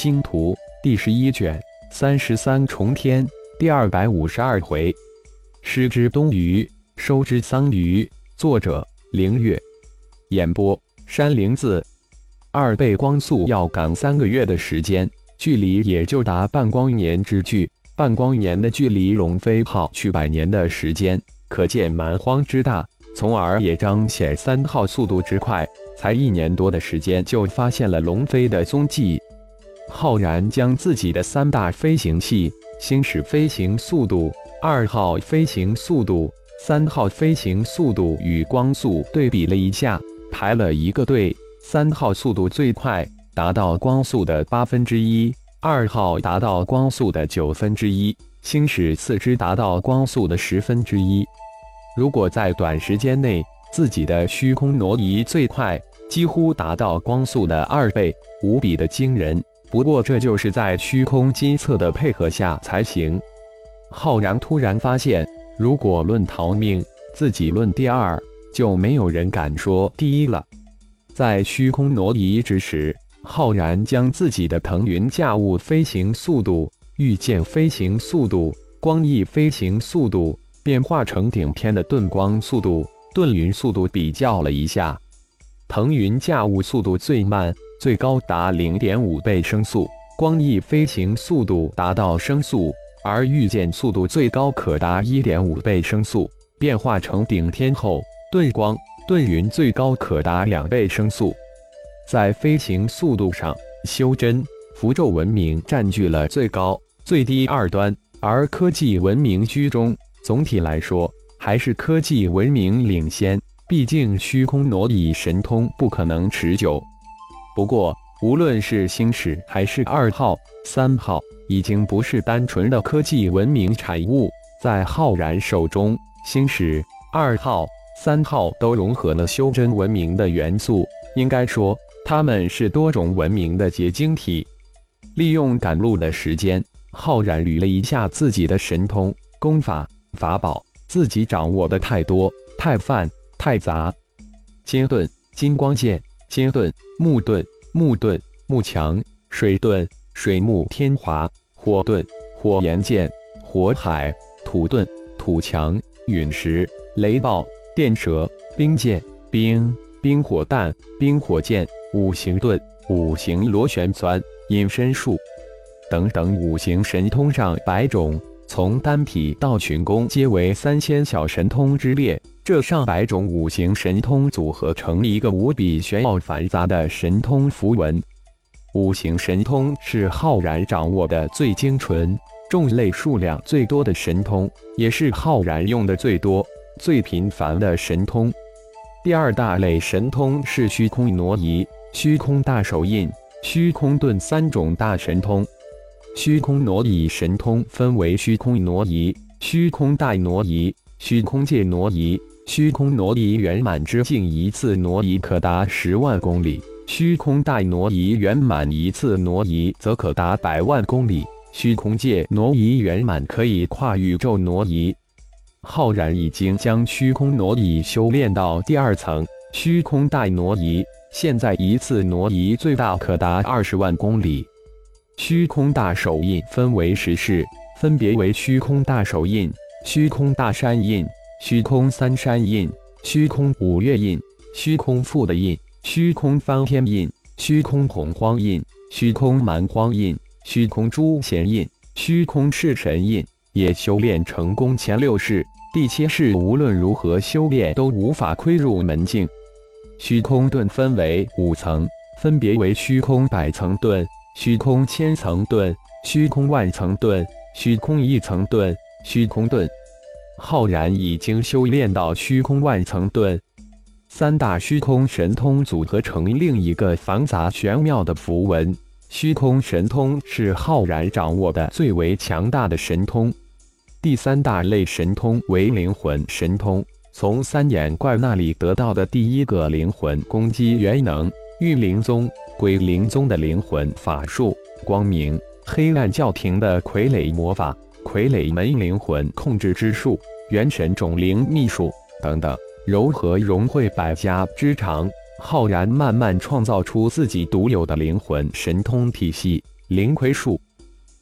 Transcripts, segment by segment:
星图》第十一卷三十三重天第二百五十二回，失之东隅，收之桑榆。作者：凌月。演播：山灵子。二倍光速要赶三个月的时间，距离也就达半光年之距。半光年的距离，龙飞号去百年的时间，可见蛮荒之大，从而也彰显三号速度之快。才一年多的时间，就发现了龙飞的踪迹。浩然将自己的三大飞行器——星矢飞行速度、二号飞行速度、三号飞行速度与光速对比了一下，排了一个队。三号速度最快，达到光速的八分之一；二号达到光速的九分之一；星矢次之，达到光速的十分之一。如果在短时间内，自己的虚空挪移最快。几乎达到光速的二倍，无比的惊人。不过，这就是在虚空金策的配合下才行。浩然突然发现，如果论逃命，自己论第二，就没有人敢说第一了。在虚空挪移之时，浩然将自己的腾云驾雾飞行速度、御剑飞行速度、光翼飞行速度变化成顶天的遁光速度、遁云速度比较了一下。腾云驾雾速度最慢，最高达零点五倍声速；光翼飞行速度达到声速，而御剑速度最高可达一点五倍声速。变化成顶天后，遁光、遁云最高可达两倍声速。在飞行速度上，修真、符咒文明占据了最高、最低二端，而科技文明居中。总体来说，还是科技文明领先。毕竟虚空挪移神通不可能持久。不过，无论是星矢还是二号、三号，已经不是单纯的科技文明产物。在浩然手中，星矢、二号、三号都融合了修真文明的元素。应该说，他们是多种文明的结晶体。利用赶路的时间，浩然捋了一下自己的神通、功法、法宝，自己掌握的太多，太泛。太杂，金盾、金光剑、金盾、木盾、木盾、木墙、水盾、水木天华、火盾、火炎剑、火海、土盾、土墙、陨石、雷暴、电蛇、冰剑、冰冰火弹、冰火剑、五行盾、五行螺旋钻、隐身术等等五行神通上百种，从单体到群攻，皆为三千小神通之列。这上百种五行神通组合成一个无比玄奥繁杂的神通符文。五行神通是浩然掌握的最精纯、种类数量最多的神通，也是浩然用的最多、最频繁的神通。第二大类神通是虚空挪移、虚空大手印、虚空遁三种大神通。虚空挪移神通分为虚空挪移、虚空大挪移、虚空界挪移。虚空挪移圆满之境，一次挪移可达十万公里；虚空大挪移圆满，一次挪移则可达百万公里。虚空界挪移圆满，可以跨宇宙挪移。浩然已经将虚空挪移修炼到第二层，虚空大挪移现在一次挪移最大可达二十万公里。虚空大手印分为十式，分别为虚空大手印、虚空大山印。虚空三山印、虚空五岳印、虚空覆的印、虚空翻天印、虚空洪荒印、虚空蛮荒印、虚空诸贤印、虚空赤神印，也修炼成功前六式。第七式无论如何修炼都无法窥入门境。虚空盾分为五层，分别为虚空百层盾、虚空千层盾、虚空万层盾、虚空一层盾、虚空盾。浩然已经修炼到虚空万层盾，三大虚空神通组合成另一个繁杂玄妙的符文。虚空神通是浩然掌握的最为强大的神通。第三大类神通为灵魂神通，从三眼怪那里得到的第一个灵魂攻击元能，玉灵宗、鬼灵宗的灵魂法术，光明黑暗教廷的傀儡魔法。傀儡门灵魂控制之术、元神种灵秘术等等，柔和融汇百家之长，浩然慢慢创造出自己独有的灵魂神通体系。灵魁术。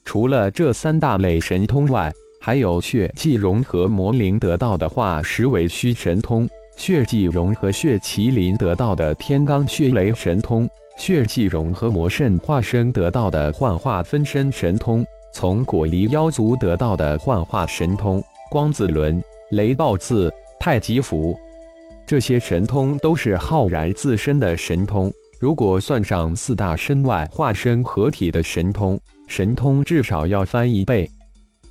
除了这三大类神通外，还有血气融合魔灵得到的化石为虚神通，血气融合血麒麟得到的天罡血雷神通，血气融合魔圣化身得到的幻化分身神通，从果离妖族得到的幻化神通光子轮、雷暴刺、太极符，这些神通都是浩然自身的神通。如果算上四大身外化身合体的神通，神通至少要翻一倍。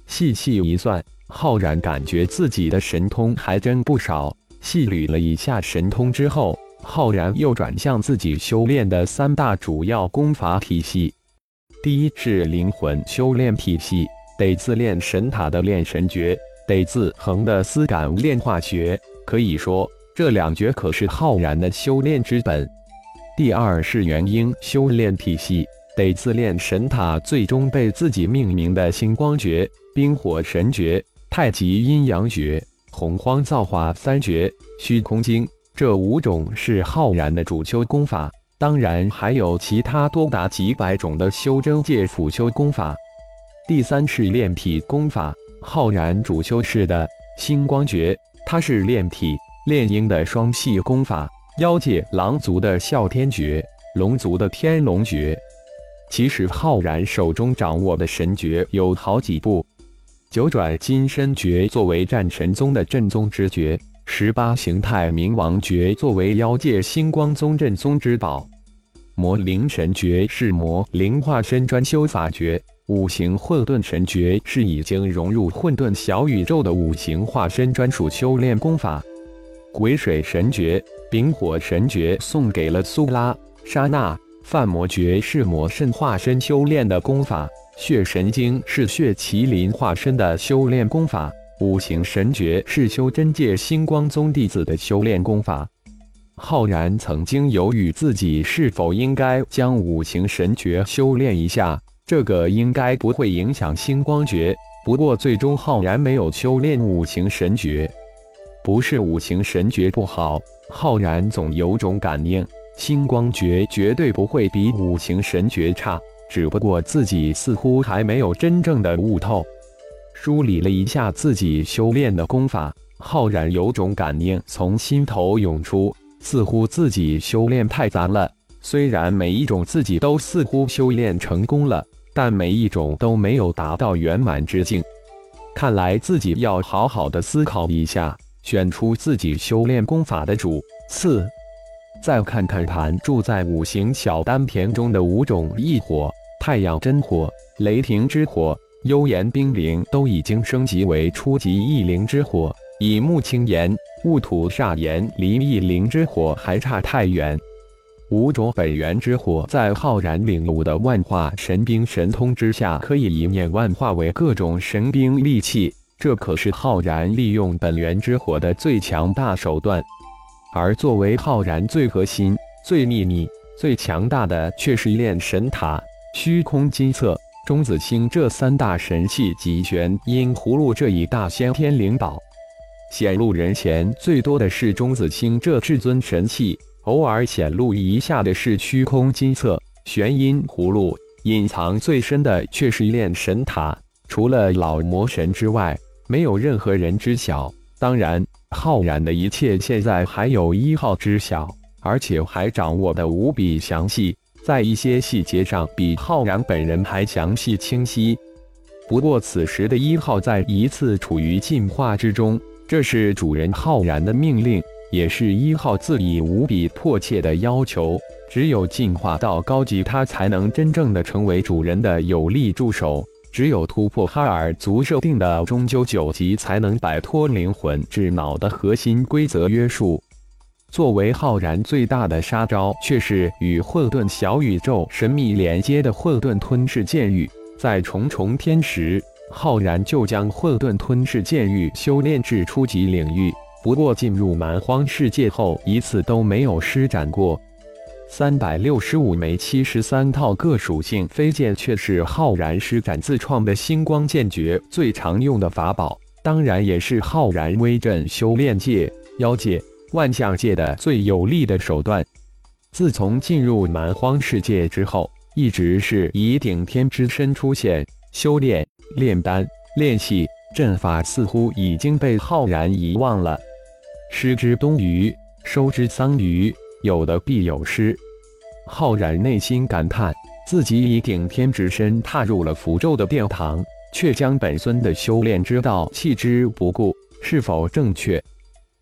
细细一算，浩然感觉自己的神通还真不少。细捋了一下神通之后，浩然又转向自己修炼的三大主要功法体系。第一是灵魂修炼体系，得自炼神塔的炼神诀，得自恒的思感炼化学。可以说，这两诀可是浩然的修炼之本。第二是元婴修炼体系，得自炼神塔最终被自己命名的星光诀、冰火神诀、太极阴阳诀、洪荒造化三诀、虚空经，这五种是浩然的主修功法。当然还有其他多达几百种的修真界辅修功法。第三是炼体功法，浩然主修是的星光诀，它是炼体炼婴的双系功法。妖界狼族的哮天诀，龙族的天龙诀。其实浩然手中掌握的神诀有好几部：九转金身诀作为战神宗的正宗之诀，十八形态冥王诀作为妖界星光宗镇宗之宝，魔灵神诀是魔灵化身专修法诀，五行混沌神诀是已经融入混沌小宇宙的五行化身专属修炼功法。鬼水神诀、丙火神诀送给了苏拉、莎娜。范魔诀是魔圣化身修炼的功法，血神经是血麒麟化身的修炼功法，五行神诀是修真界星光宗弟子的修炼功法。浩然曾经犹豫自己是否应该将五行神诀修炼一下，这个应该不会影响星光诀。不过最终浩然没有修炼五行神诀。不是五行神诀不好，浩然总有种感应，星光诀绝对不会比五行神诀差，只不过自己似乎还没有真正的悟透。梳理了一下自己修炼的功法，浩然有种感应从心头涌出，似乎自己修炼太杂了。虽然每一种自己都似乎修炼成功了，但每一种都没有达到圆满之境。看来自己要好好的思考一下。选出自己修炼功法的主次，再看看盘住在五行小丹田中的五种异火：太阳真火、雷霆之火、幽岩冰灵，都已经升级为初级异灵之火；以木青炎、雾土煞炎离异灵之火还差太远。五种本源之火在浩然领悟的万化神兵神通之下，可以一念万化为各种神兵利器。这可是浩然利用本源之火的最强大手段，而作为浩然最核心、最秘密、最强大的，却是炼神塔、虚空金色、钟子清这三大神器及玄阴葫芦这一大先天灵宝。显露人前最多的是钟子清这至尊神器，偶尔显露一下的是虚空金册、玄阴葫芦，隐藏最深的却是炼神塔。除了老魔神之外，没有任何人知晓。当然，浩然的一切现在还有一号知晓，而且还掌握的无比详细，在一些细节上比浩然本人还详细清晰。不过，此时的一号在一次处于进化之中，这是主人浩然的命令，也是一号自己无比迫切的要求。只有进化到高级，他才能真正的成为主人的有力助手。只有突破哈尔族设定的终究九级，才能摆脱灵魂智脑的核心规则约束。作为浩然最大的杀招，却是与混沌小宇宙神秘连接的混沌吞噬剑域。在重重天时，浩然就将混沌吞噬剑域修炼至初级领域。不过进入蛮荒世界后，一次都没有施展过。三百六十五枚七十三套各属性飞剑，却是浩然施展自创的星光剑诀最常用的法宝，当然也是浩然威震修炼界、妖界、万象界的最有力的手段。自从进入蛮荒世界之后，一直是以顶天之身出现，修炼、炼丹、练气、阵法似乎已经被浩然遗忘了。失之东隅，收之桑榆，有的必有失。浩然内心感叹，自己以顶天之身踏入了符咒的殿堂，却将本尊的修炼之道弃之不顾，是否正确？